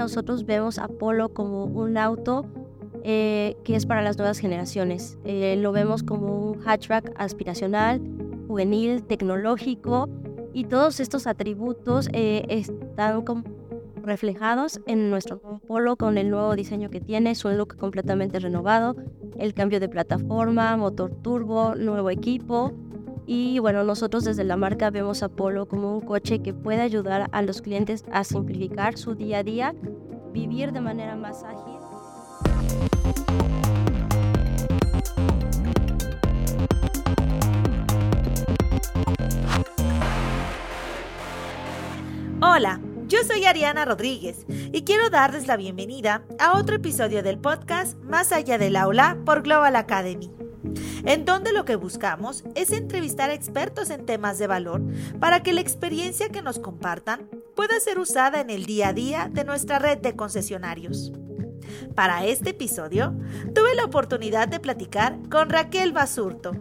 nosotros vemos a Polo como un auto eh, que es para las nuevas generaciones. Eh, lo vemos como un hatchback aspiracional, juvenil, tecnológico y todos estos atributos eh, están reflejados en nuestro Polo con el nuevo diseño que tiene, su look completamente renovado, el cambio de plataforma, motor turbo, nuevo equipo. Y bueno, nosotros desde la marca vemos a Polo como un coche que puede ayudar a los clientes a simplificar su día a día, vivir de manera más ágil. Hola, yo soy Ariana Rodríguez y quiero darles la bienvenida a otro episodio del podcast Más allá del aula por Global Academy, en donde lo que buscamos es entrevistar a expertos en temas de valor para que la experiencia que nos compartan pueda ser usada en el día a día de nuestra red de concesionarios. Para este episodio, tuve la oportunidad de platicar con Raquel Basurto,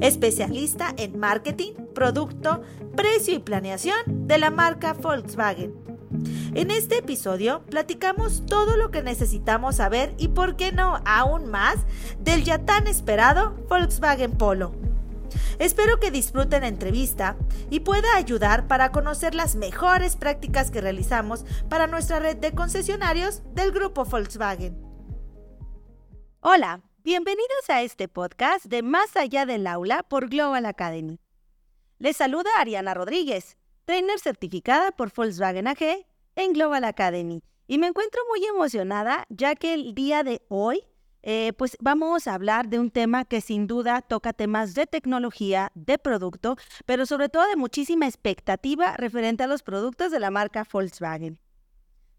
especialista en marketing, producto, precio y planeación de la marca Volkswagen. En este episodio platicamos todo lo que necesitamos saber y por qué no aún más del ya tan esperado Volkswagen Polo. Espero que disfruten la entrevista y pueda ayudar para conocer las mejores prácticas que realizamos para nuestra red de concesionarios del grupo Volkswagen. Hola, bienvenidos a este podcast de Más allá del aula por Global Academy. Les saluda Ariana Rodríguez, trainer certificada por Volkswagen AG en Global Academy. Y me encuentro muy emocionada ya que el día de hoy eh, pues vamos a hablar de un tema que sin duda toca temas de tecnología, de producto, pero sobre todo de muchísima expectativa referente a los productos de la marca Volkswagen.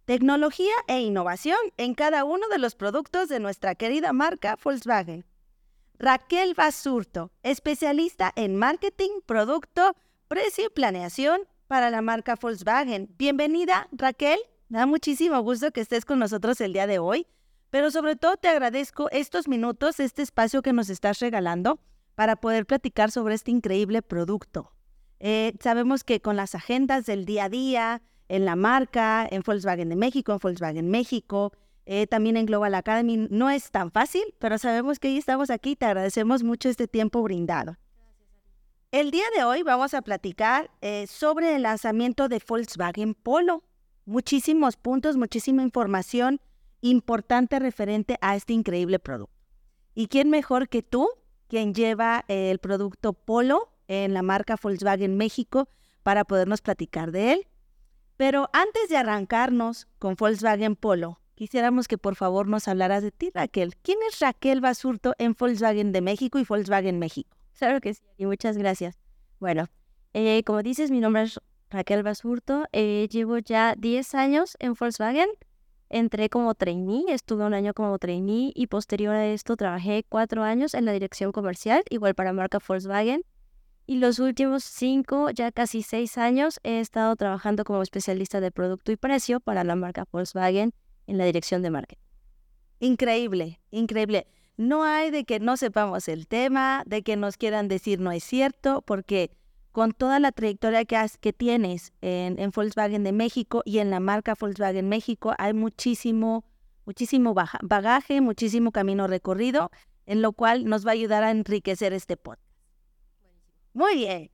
Tecnología e innovación en cada uno de los productos de nuestra querida marca Volkswagen. Raquel Basurto, especialista en marketing, producto, precio y planeación para la marca Volkswagen. Bienvenida, Raquel. Da muchísimo gusto que estés con nosotros el día de hoy pero sobre todo te agradezco estos minutos, este espacio que nos estás regalando para poder platicar sobre este increíble producto. Eh, sabemos que con las agendas del día a día, en la marca, en Volkswagen de México, en Volkswagen México, eh, también en Global Academy, no es tan fácil, pero sabemos que hoy estamos aquí y te agradecemos mucho este tiempo brindado. El día de hoy vamos a platicar eh, sobre el lanzamiento de Volkswagen Polo. Muchísimos puntos, muchísima información importante referente a este increíble producto. ¿Y quién mejor que tú, quien lleva el producto Polo en la marca Volkswagen México, para podernos platicar de él? Pero antes de arrancarnos con Volkswagen Polo, quisiéramos que por favor nos hablaras de ti, Raquel. ¿Quién es Raquel Basurto en Volkswagen de México y Volkswagen México? Claro que sí, y muchas gracias. Bueno, eh, como dices, mi nombre es Raquel Basurto. Eh, llevo ya 10 años en Volkswagen. Entré como trainee, estuve un año como trainee y posterior a esto trabajé cuatro años en la dirección comercial, igual para marca Volkswagen. Y los últimos cinco, ya casi seis años, he estado trabajando como especialista de producto y precio para la marca Volkswagen en la dirección de marketing. Increíble, increíble. No hay de que no sepamos el tema, de que nos quieran decir no es cierto, porque con toda la trayectoria que, que tienes en, Volkswagen de México y en la marca Volkswagen México, hay muchísimo, muchísimo bagaje, muchísimo camino recorrido, en lo cual nos va a ayudar a enriquecer este podcast. Muy bien.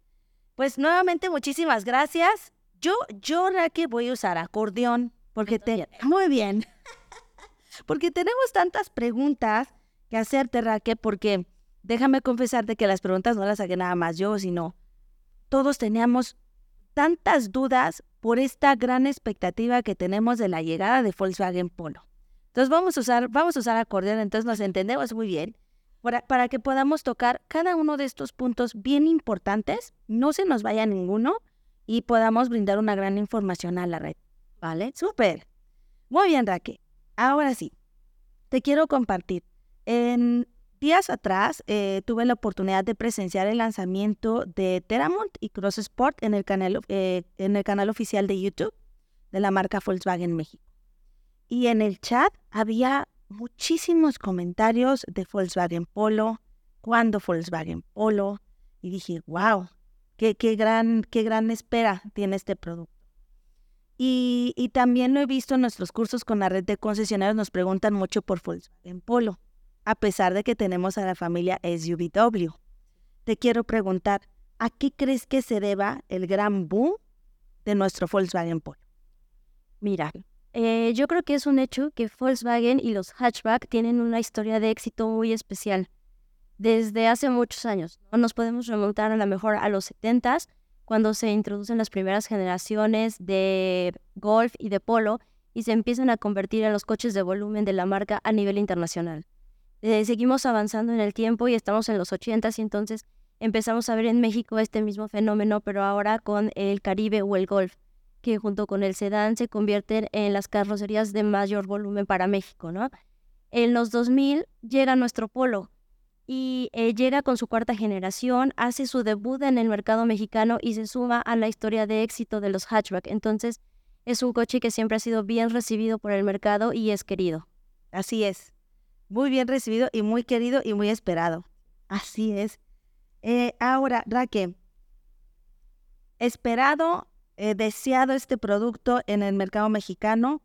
Pues nuevamente muchísimas gracias. Yo, yo, Raquel, voy a usar acordeón porque te... Muy bien. porque tenemos tantas preguntas que hacerte, Raquel, porque déjame confesarte que las preguntas no las hago nada más yo, sino todos teníamos tantas dudas por esta gran expectativa que tenemos de la llegada de Volkswagen Polo. Entonces vamos a usar, vamos a usar acordeón, entonces nos entendemos muy bien, para, para, que podamos tocar cada uno de estos puntos bien importantes, no se nos vaya ninguno y podamos brindar una gran información a la red. ¿Vale? Súper. Muy bien, Raquel. Ahora sí, te quiero compartir. En días atrás eh, tuve la oportunidad de presenciar el lanzamiento de Teramont y Cross Sport en el, canal, eh, en el canal oficial de YouTube de la marca Volkswagen México. Y en el chat había muchísimos comentarios de Volkswagen Polo, cuando Volkswagen Polo, y dije, wow, qué, qué, gran, qué gran espera tiene este producto. Y Y, también lo he visto en nuestros cursos con la red de concesionarios, nos preguntan mucho por Volkswagen Polo, a pesar de que tenemos a la familia SUVW. Te quiero preguntar, ¿a qué crees que se deba el gran boom de nuestro Volkswagen Polo? Mira, eh, yo creo que es un hecho que Volkswagen y los hatchback tienen una historia de éxito muy especial desde hace muchos años. ¿no? Nos podemos remontar a lo mejor a los 70s, cuando se introducen las primeras generaciones de Golf y de Polo y se empiezan a convertir en los coches de volumen de la marca a nivel internacional. Eh, seguimos avanzando en el tiempo y estamos en los 80s y entonces empezamos a ver en México este mismo fenómeno, pero ahora con el Caribe o el Golf que junto con el sedán se convierten en las carrocerías de mayor volumen para México, ¿no? En los 2000 llega nuestro Polo y eh, llega con su cuarta generación, hace su debut en el mercado mexicano y se suma a la historia de éxito de los hatchback. Entonces, es un coche que siempre ha sido bien recibido por el mercado y es querido. Así es. Muy bien recibido y muy querido y muy esperado. Así es. Eh, ahora, Raquel, esperado eh, deseado este producto en el mercado mexicano.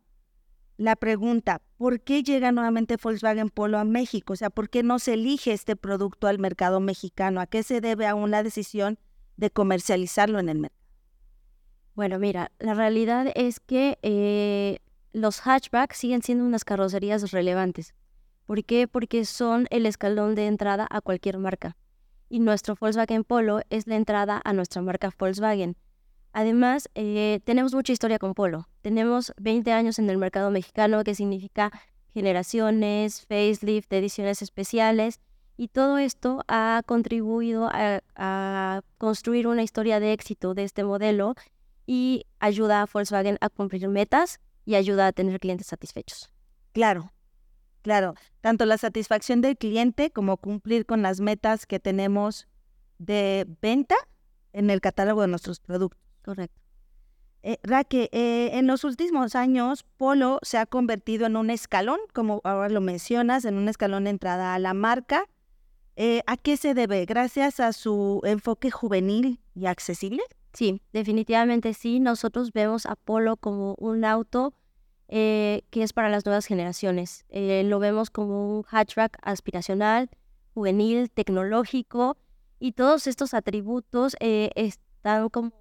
La pregunta, ¿por qué llega nuevamente Volkswagen Polo a México? O sea, ¿por qué no se elige este producto al mercado mexicano? ¿A qué se debe aún la decisión de comercializarlo en el mercado? Bueno, mira, la realidad es que eh, los hatchbacks siguen siendo unas carrocerías relevantes. ¿Por qué? Porque son el escalón de entrada a cualquier marca. Y nuestro Volkswagen Polo es la entrada a nuestra marca Volkswagen. Además, eh, tenemos mucha historia con Polo. Tenemos 20 años en el mercado mexicano, que significa generaciones, facelift, ediciones especiales, y todo esto ha contribuido a, construir una historia de éxito de este modelo y ayuda a Volkswagen a cumplir metas y ayuda a tener clientes satisfechos. Claro, claro. Tanto la satisfacción del cliente como cumplir con las metas que tenemos de venta en el catálogo de nuestros productos. Correcto. Eh, Raque, eh, en los últimos años, Polo se ha convertido en un escalón, como ahora lo mencionas, en un escalón de entrada a la marca. Eh, ¿A qué se debe? ¿Gracias a su enfoque juvenil y accesible? Sí, definitivamente sí. Nosotros vemos a Polo como un auto que es para las nuevas generaciones. lo vemos como un hatchback aspiracional, juvenil, tecnológico y todos estos atributos están como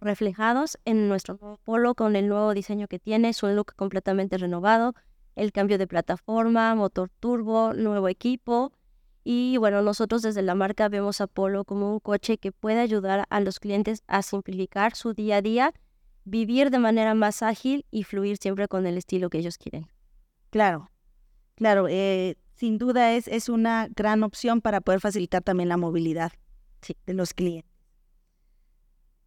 reflejados en nuestro nuevo Polo con el nuevo diseño que tiene, su look completamente renovado, el cambio de plataforma, motor turbo, nuevo equipo. Y bueno, nosotros desde la marca vemos a Polo como un coche que puede ayudar a los clientes a simplificar su día a día, vivir de manera más ágil y fluir siempre con el estilo que ellos quieren. Claro, claro, eh, sin duda es, es una gran opción para poder facilitar también la movilidad de los clientes.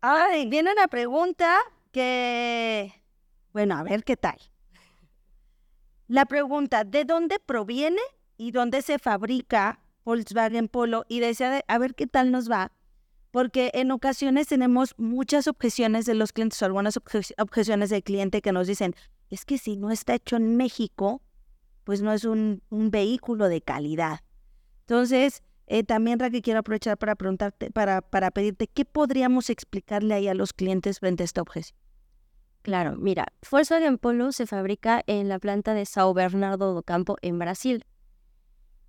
Ay, viene una pregunta que, bueno, a ver qué tal. La pregunta, ¿de dónde proviene y dónde se fabrica Volkswagen Polo? Y desea a ver qué tal nos va, porque en ocasiones tenemos muchas objeciones de los clientes o algunas objeciones del cliente que nos dicen, es que si no está hecho en México, pues no es un, vehículo de calidad. Entonces, eh, también, Raquel, quiero aprovechar para preguntarte, para, para pedirte, ¿qué podríamos explicarle ahí a los clientes frente a esta objeción? Claro, mira, Volkswagen Polo se fabrica en la planta de São Bernardo do Campo, en Brasil.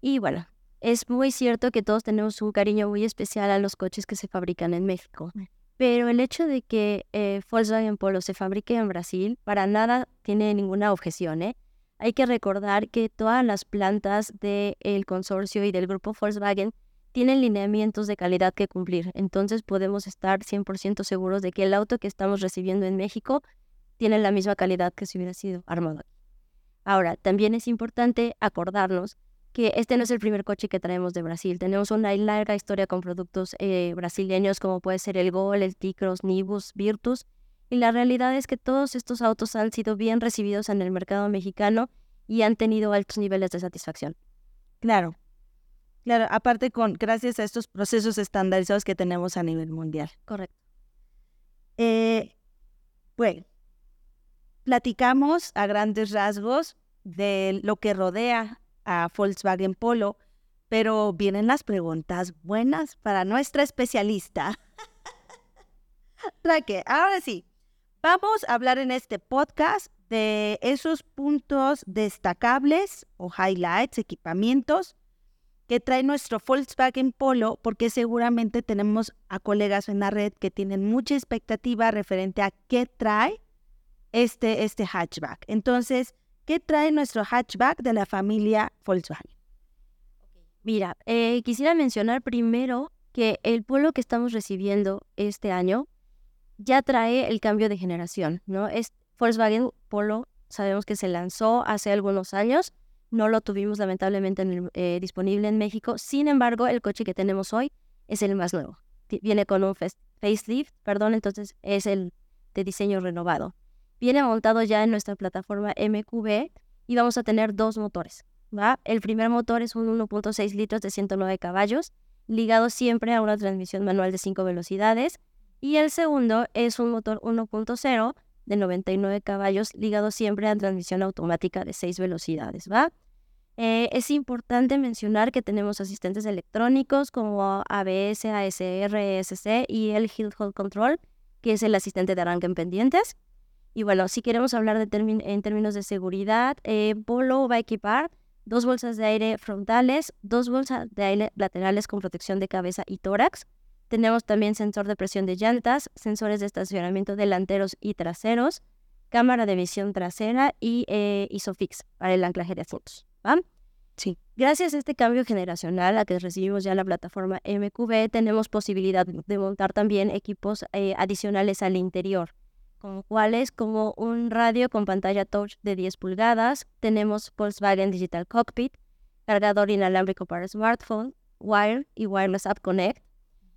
Y bueno, es muy cierto que todos tenemos un cariño muy especial a los coches que se fabrican en México. Mm. Pero el hecho de que eh, Volkswagen Polo se fabrique en Brasil, para nada tiene ninguna objeción, ¿eh? Hay que recordar que todas las plantas del consorcio y del grupo Volkswagen tienen lineamientos de calidad que cumplir. Entonces podemos estar 100% seguros de que el auto que estamos recibiendo en México tiene la misma calidad que si hubiera sido armado. Ahora, también es importante acordarnos que este no es el primer coche que traemos de Brasil. Tenemos una larga historia con productos eh, brasileños como puede ser el Gol, el T-Cross, Nibus, Virtus y la realidad es que todos estos autos han sido bien recibidos en el mercado mexicano y han tenido altos niveles de satisfacción. Claro, claro, aparte con gracias a estos procesos estandarizados que tenemos a nivel mundial. Correcto. Eh, bueno, platicamos a grandes rasgos de lo que rodea a Volkswagen Polo, pero vienen las preguntas buenas para nuestra especialista. Raque, ahora sí, Vamos a hablar en este podcast de esos puntos destacables o highlights, equipamientos que trae nuestro Volkswagen Polo, porque seguramente tenemos a colegas en la red que tienen mucha expectativa referente a qué trae este, este hatchback. Entonces, ¿qué trae nuestro hatchback de la familia Volkswagen? Mira, eh, quisiera mencionar primero que el Polo que estamos recibiendo este año ya trae el cambio de generación, ¿no? Es Volkswagen Polo, sabemos que se lanzó hace algunos años, no lo tuvimos lamentablemente eh, disponible en México, sin embargo, el coche que tenemos hoy es el más nuevo. Viene con un facelift, perdón, entonces es el de diseño renovado. Viene montado ya en nuestra plataforma MQB y vamos a tener dos motores. ¿va? El primer motor es un 1.6 litros de 109 caballos, ligado siempre a una transmisión manual de 5 velocidades. Y el segundo es un motor 1.0 de 99 caballos, ligado siempre a transmisión automática de 6 velocidades, ¿va? Eh, es importante mencionar que tenemos asistentes electrónicos como ABS, ASR, ESC y el Hill Hold Control, que es el asistente de arranque en pendientes. Y bueno, si queremos hablar de en términos de seguridad, eh, Polo va a equipar dos bolsas de aire frontales, dos bolsas de aire laterales con protección de cabeza y tórax, tenemos también sensor de presión de llantas, sensores de estacionamiento delanteros y traseros, cámara de visión trasera y eh, ISOFIX para el anclaje de asientos. Sí. Gracias a este cambio generacional a que recibimos ya la plataforma MQB, tenemos posibilidad de montar también equipos eh, adicionales al interior, como cuáles como un radio con pantalla touch de 10 pulgadas, tenemos Volkswagen Digital Cockpit, cargador inalámbrico para smartphone, Wire y Wireless App Connect,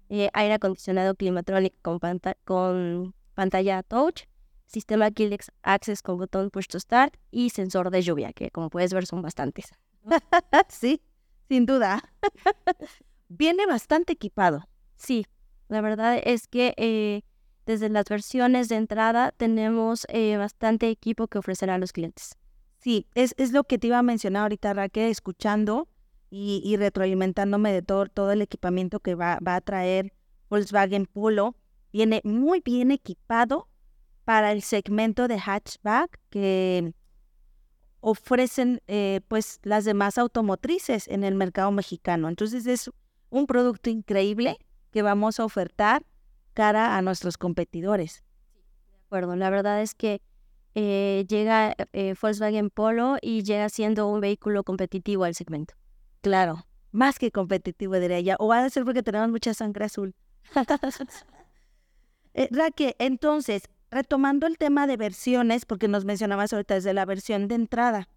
eh, aire acondicionado Climatronic con, con pantalla touch, sistema Keyless Access con botón push to start y sensor de lluvia, que como puedes ver son bastantes. sí, sin duda. Viene bastante equipado. Sí, la verdad es que eh, desde las versiones de entrada tenemos eh, bastante equipo que ofrecer a los clientes. Sí, es, es lo que te iba a mencionar ahorita, Raquel, escuchando y, retroalimentándome de todo, todo el equipamiento que va, va a traer Volkswagen Polo. Viene muy bien equipado para el segmento de hatchback que ofrecen eh, pues las demás automotrices en el mercado mexicano. Entonces es un producto increíble que vamos a ofertar cara a nuestros competidores. De acuerdo, la verdad es que eh, llega eh, Volkswagen Polo y llega siendo un vehículo competitivo al segmento. Claro, más que competitivo diría ella. O va a ser porque tenemos mucha sangre azul. eh, Raque, entonces, retomando el tema de versiones, porque nos mencionabas ahorita desde la versión de entrada,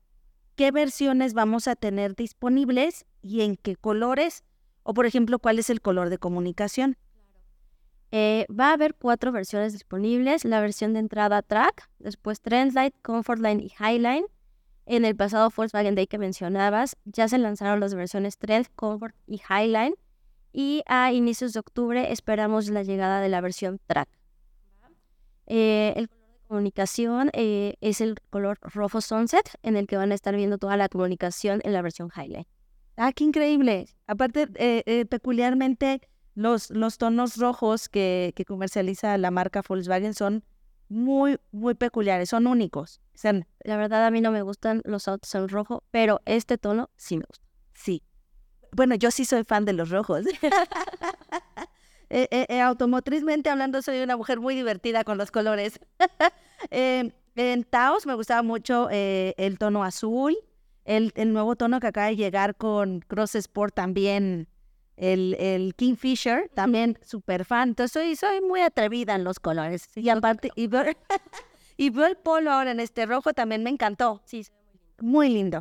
¿qué versiones vamos a tener disponibles y en qué colores? O, por ejemplo, ¿cuál es el color de comunicación? Eh, va a haber cuatro versiones disponibles. La versión de entrada Track, después Trendlight, Comfortline y Highline. En el pasado Volkswagen Day que mencionabas, ya se lanzaron las versiones Trend, Comfort y Highline. Y a inicios de octubre esperamos la llegada de la versión Track. Eh, el color de comunicación eh, es el color rojo sunset, en el que van a estar viendo toda la comunicación en la versión Highline. Ah, qué increíble. Aparte, eh, peculiarmente, los, los tonos rojos que, que comercializa la marca Volkswagen son muy, muy peculiares, son únicos. la verdad a mí no me gustan los autos en rojo, pero este tono sí me gusta. Sí. Bueno, yo sí soy fan de los rojos. Eh, eh, eh, automotrizmente hablando, soy una mujer muy divertida con los colores. en Taos me gustaba mucho el tono azul, el, el, nuevo tono que acaba de llegar con Cross Sport también el, el Kingfisher, también súper fan. Entonces soy, soy muy atrevida en los colores. Y aparte, y veo, y veo el polo ahora en este rojo, también me encantó. Sí, muy lindo.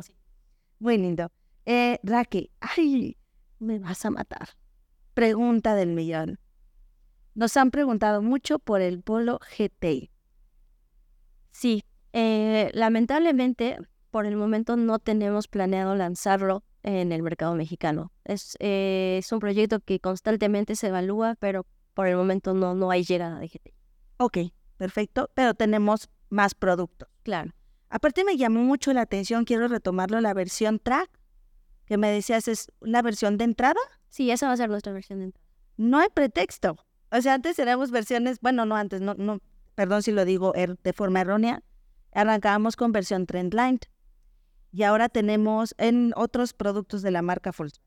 Muy lindo. Eh, Raki, ay, me vas a matar. Pregunta del millón. Nos han preguntado mucho por el Polo GT. Sí, eh, lamentablemente por el momento no tenemos planeado lanzarlo en el mercado mexicano. Es, eh, es un proyecto que constantemente se evalúa, pero por el momento no, no hay llegada de GTI. Ok, perfecto, pero tenemos más productos. Claro. Aparte me llamó mucho la atención, quiero retomarlo, la versión track, que me decías es la versión de entrada. Sí, esa va a ser nuestra versión de entrada. No hay pretexto. O sea, antes teníamos versiones, bueno, no antes, no, no, perdón si lo digo er, de forma errónea, arrancábamos con versión Trendline y ahora tenemos en otros productos de la marca Volkswagen.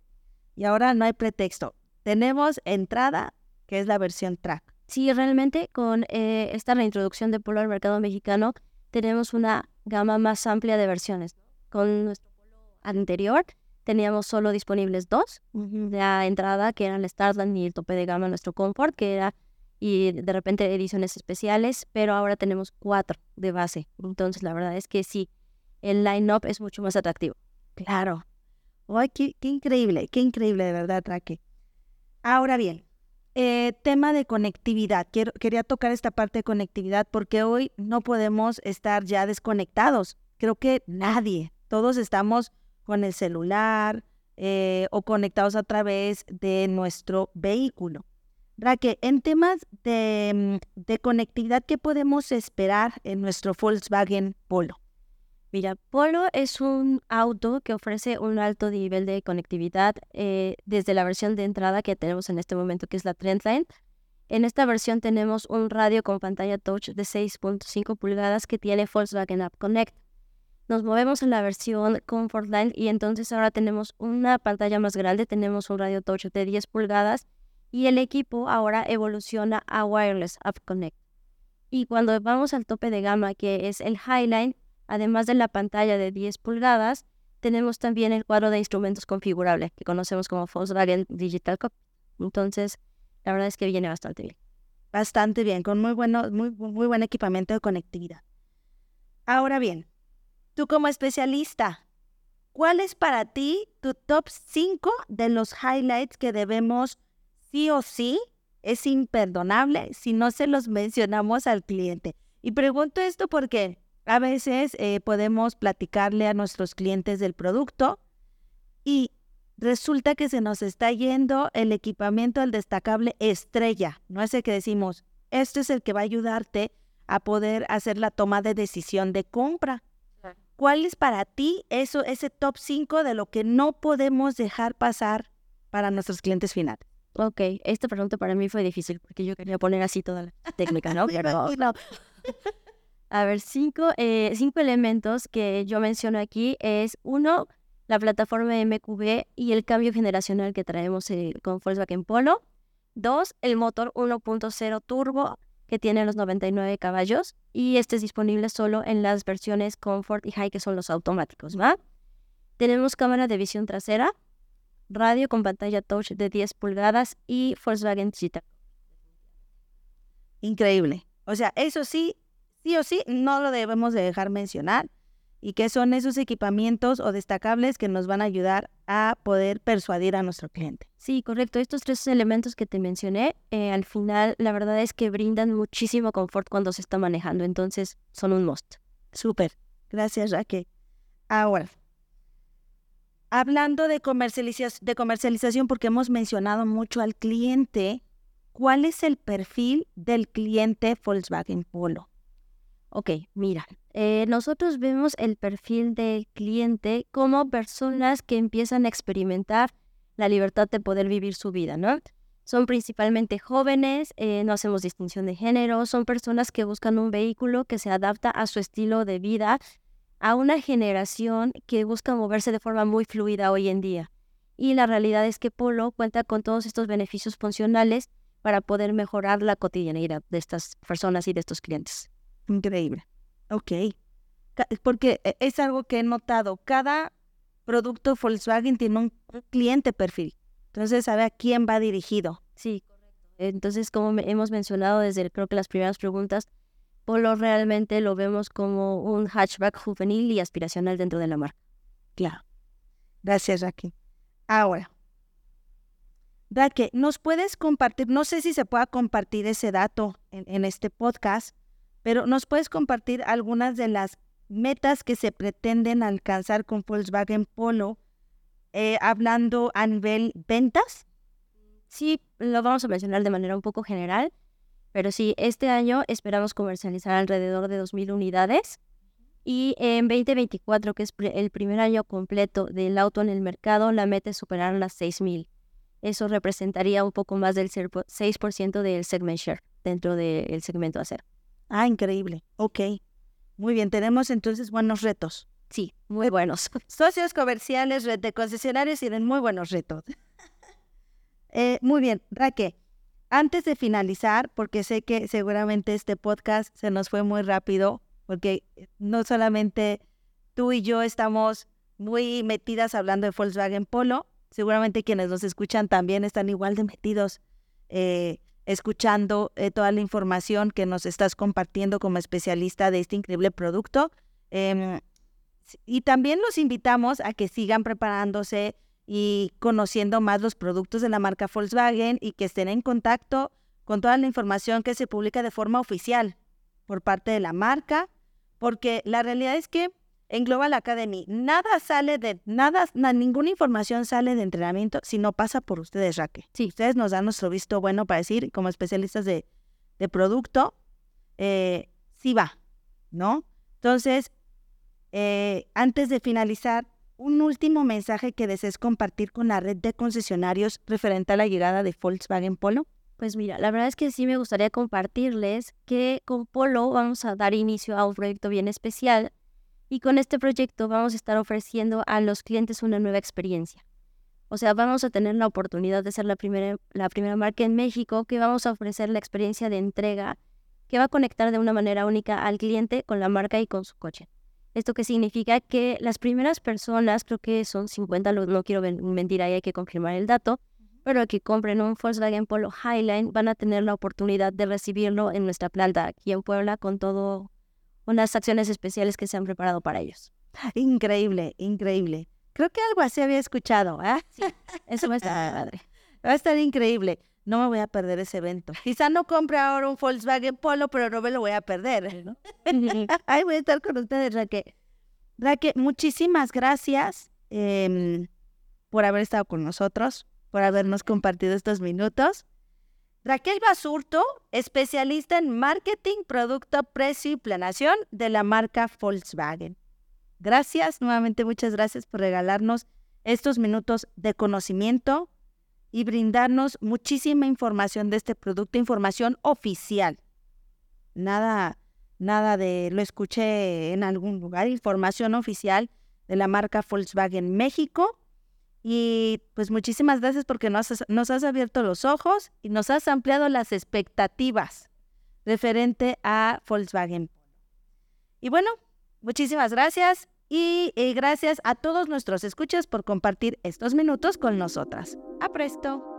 Y ahora no hay pretexto. Tenemos entrada, que es la versión Track. Sí, realmente con eh, esta reintroducción de Polo al mercado mexicano tenemos una gama más amplia de versiones. Con nuestro Polo anterior teníamos solo disponibles dos. La entrada, que era el Starland y el tope de gama, nuestro Comfort, que era y de repente ediciones especiales, pero ahora tenemos cuatro de base. Entonces, la verdad es que sí, el line-up es mucho más atractivo. Claro. ¡Ay, qué, increíble! ¡Qué increíble, de verdad, Traque! Ahora bien, eh, tema de conectividad. Quiero, quería tocar esta parte de conectividad porque hoy no podemos estar ya desconectados. Creo que nadie. Todos estamos con el celular eh, o conectados a través de nuestro vehículo. Raque, en temas de, mm, de, conectividad, ¿qué podemos esperar en nuestro Volkswagen Polo? Mira, Polo es un auto que ofrece un alto nivel de conectividad eh, desde la versión de entrada que tenemos en este momento, que es la Trendline. En esta versión tenemos un radio con pantalla touch de 6.5 pulgadas que tiene Volkswagen App Connect. Nos movemos en la versión Comfortline y entonces ahora tenemos una pantalla más grande, tenemos un radio touch de 10 pulgadas y el equipo ahora evoluciona a Wireless App Connect. Y cuando vamos al tope de gama, que es el Highline, además de la pantalla de 10 pulgadas, tenemos también el cuadro de instrumentos configurable, que conocemos como Volkswagen Digital Cop. Entonces, la verdad es que viene bastante bien. Bastante bien, con muy, bueno, muy, muy buen equipamiento de conectividad. Ahora bien, tú como especialista, ¿cuál es para ti tu top 5 de los highlights que debemos sí o sí es imperdonable si no se los mencionamos al cliente. Y pregunto esto porque a veces eh, podemos platicarle a nuestros clientes del producto y resulta que se nos está yendo el equipamiento al destacable estrella. No es el que decimos, esto es el que va a ayudarte a poder hacer la toma de decisión de compra. ¿Cuál es para ti eso, ese top 5 de lo que no podemos dejar pasar para nuestros clientes finales? Ok, esta pregunta para mí fue difícil porque yo quería poner así toda la técnica, ¿no? Pero, no. A ver, cinco, eh, cinco elementos que yo menciono aquí es uno, la plataforma MQB y el cambio generacional que traemos eh, con Volkswagen Polo. Dos, el motor 1.0 turbo que tiene los 99 caballos y este es disponible solo en las versiones Comfort y High que son los automáticos, ¿va? Tenemos cámara de visión trasera, radio con pantalla touch de 10 pulgadas y Volkswagen Digital. Increíble. O sea, eso sí, sí o sí, no lo debemos de dejar mencionar. Y que son esos equipamientos o destacables que nos van a ayudar a poder persuadir a nuestro cliente. Sí, correcto. Estos tres elementos que te mencioné, eh, al final, la verdad es que brindan muchísimo confort cuando se está manejando. Entonces, son un must. Súper. Gracias, Raquel. Ahora, Hablando de, de comercialización, porque hemos mencionado mucho al cliente, ¿cuál es el perfil del cliente Volkswagen Polo? Ok, mira, eh, nosotros vemos el perfil del cliente como personas que empiezan a experimentar la libertad de poder vivir su vida, ¿no? Son principalmente jóvenes, eh, no hacemos distinción de género, son personas que buscan un vehículo que se adapta a su estilo de vida, a una generación que busca moverse de forma muy fluida hoy en día. Y la realidad es que Polo cuenta con todos estos beneficios funcionales para poder mejorar la cotidianidad de estas personas y de estos clientes. Increíble. Ok. Porque e, es algo que he notado. Cada producto Volkswagen tiene un, cliente perfil. Entonces sabe a quién va dirigido. Sí, correcto. Entonces, como hemos mencionado desde creo que las primeras preguntas, Polo realmente lo vemos como un hatchback juvenil y aspiracional dentro de la marca. Claro. Gracias, Raquel. Ahora, Raquel, ¿nos puedes compartir? No sé si se pueda compartir ese dato en, este podcast, pero ¿nos puedes compartir algunas de las metas que se pretenden alcanzar con Volkswagen Polo, eh, hablando a nivel ventas? Sí, lo vamos a mencionar de manera un poco general. Pero sí, este año esperamos comercializar alrededor de 2.000 unidades y en 2024, que es el primer año completo del auto en el mercado, la meta es superar las 6.000. Eso representaría un poco más del 6% del segment share dentro del segmento acero. Ah, increíble. Ok. Muy bien, tenemos entonces buenos retos. Sí, muy buenos. Socios comerciales, red de concesionarios tienen muy buenos retos. Eh, muy bien, Raque, antes de finalizar, porque sé que seguramente este podcast se nos fue muy rápido, porque no solamente tú y yo estamos muy metidas hablando de Volkswagen Polo, seguramente quienes nos escuchan también están igual de metidos eh, escuchando eh, toda la información que nos estás compartiendo como especialista de este increíble producto. Em, y también los invitamos a que sigan preparándose y conociendo más los productos de la marca Volkswagen y que estén en contacto con toda la información que se publica de forma oficial por parte de la marca, porque la realidad es que en Global Academy nada sale de nada, ninguna información sale de entrenamiento si no pasa por ustedes, Raque. Sí. Ustedes nos dan nuestro visto bueno para decir, como especialistas de, producto, eh, sí va, ¿no? Entonces, eh, antes de finalizar, un último mensaje que desees compartir con la red de concesionarios referente a la llegada de Volkswagen Polo. Pues mira, la verdad es que sí me gustaría compartirles que con Polo vamos a dar inicio a un proyecto bien especial y con este proyecto vamos a estar ofreciendo a los clientes una nueva experiencia. O sea, vamos a tener la oportunidad de ser la primera, la primera marca en México que vamos a ofrecer la experiencia de entrega que va a conectar de una manera única al cliente con la marca y con su coche. ¿Esto qué significa? Que las primeras personas, creo que son 50, no quiero mentir ahí, hay que confirmar el dato, pero que compren un Volkswagen Polo Highline van a tener la oportunidad de recibirlo en nuestra planta aquí en Puebla con todo unas acciones especiales que se han preparado para ellos. Increíble, increíble. Creo que algo así había escuchado, ¿eh? Sí, eso va a estar padre. Va a estar increíble. No me voy a perder ese evento. Quizá no compre ahora un Volkswagen Polo, pero no me lo voy a perder, ¿no? Ahí voy a estar con ustedes, Raquel. Raquel, muchísimas gracias em, por haber estado con nosotros, por habernos compartido estos minutos. Raquel Basurto, especialista en marketing, producto, precio y planación de la marca Volkswagen. Gracias, nuevamente muchas gracias por regalarnos estos minutos de conocimiento, y brindarnos muchísima información de este producto, información oficial. Nada, nada de lo escuché en algún lugar, información oficial de la marca Volkswagen México. Y pues muchísimas gracias porque nos has, nos has abierto los ojos y nos has ampliado las expectativas referente a Volkswagen. Y bueno, muchísimas gracias y gracias a todos nuestros escuchas por compartir estos minutos con nosotras. A presto.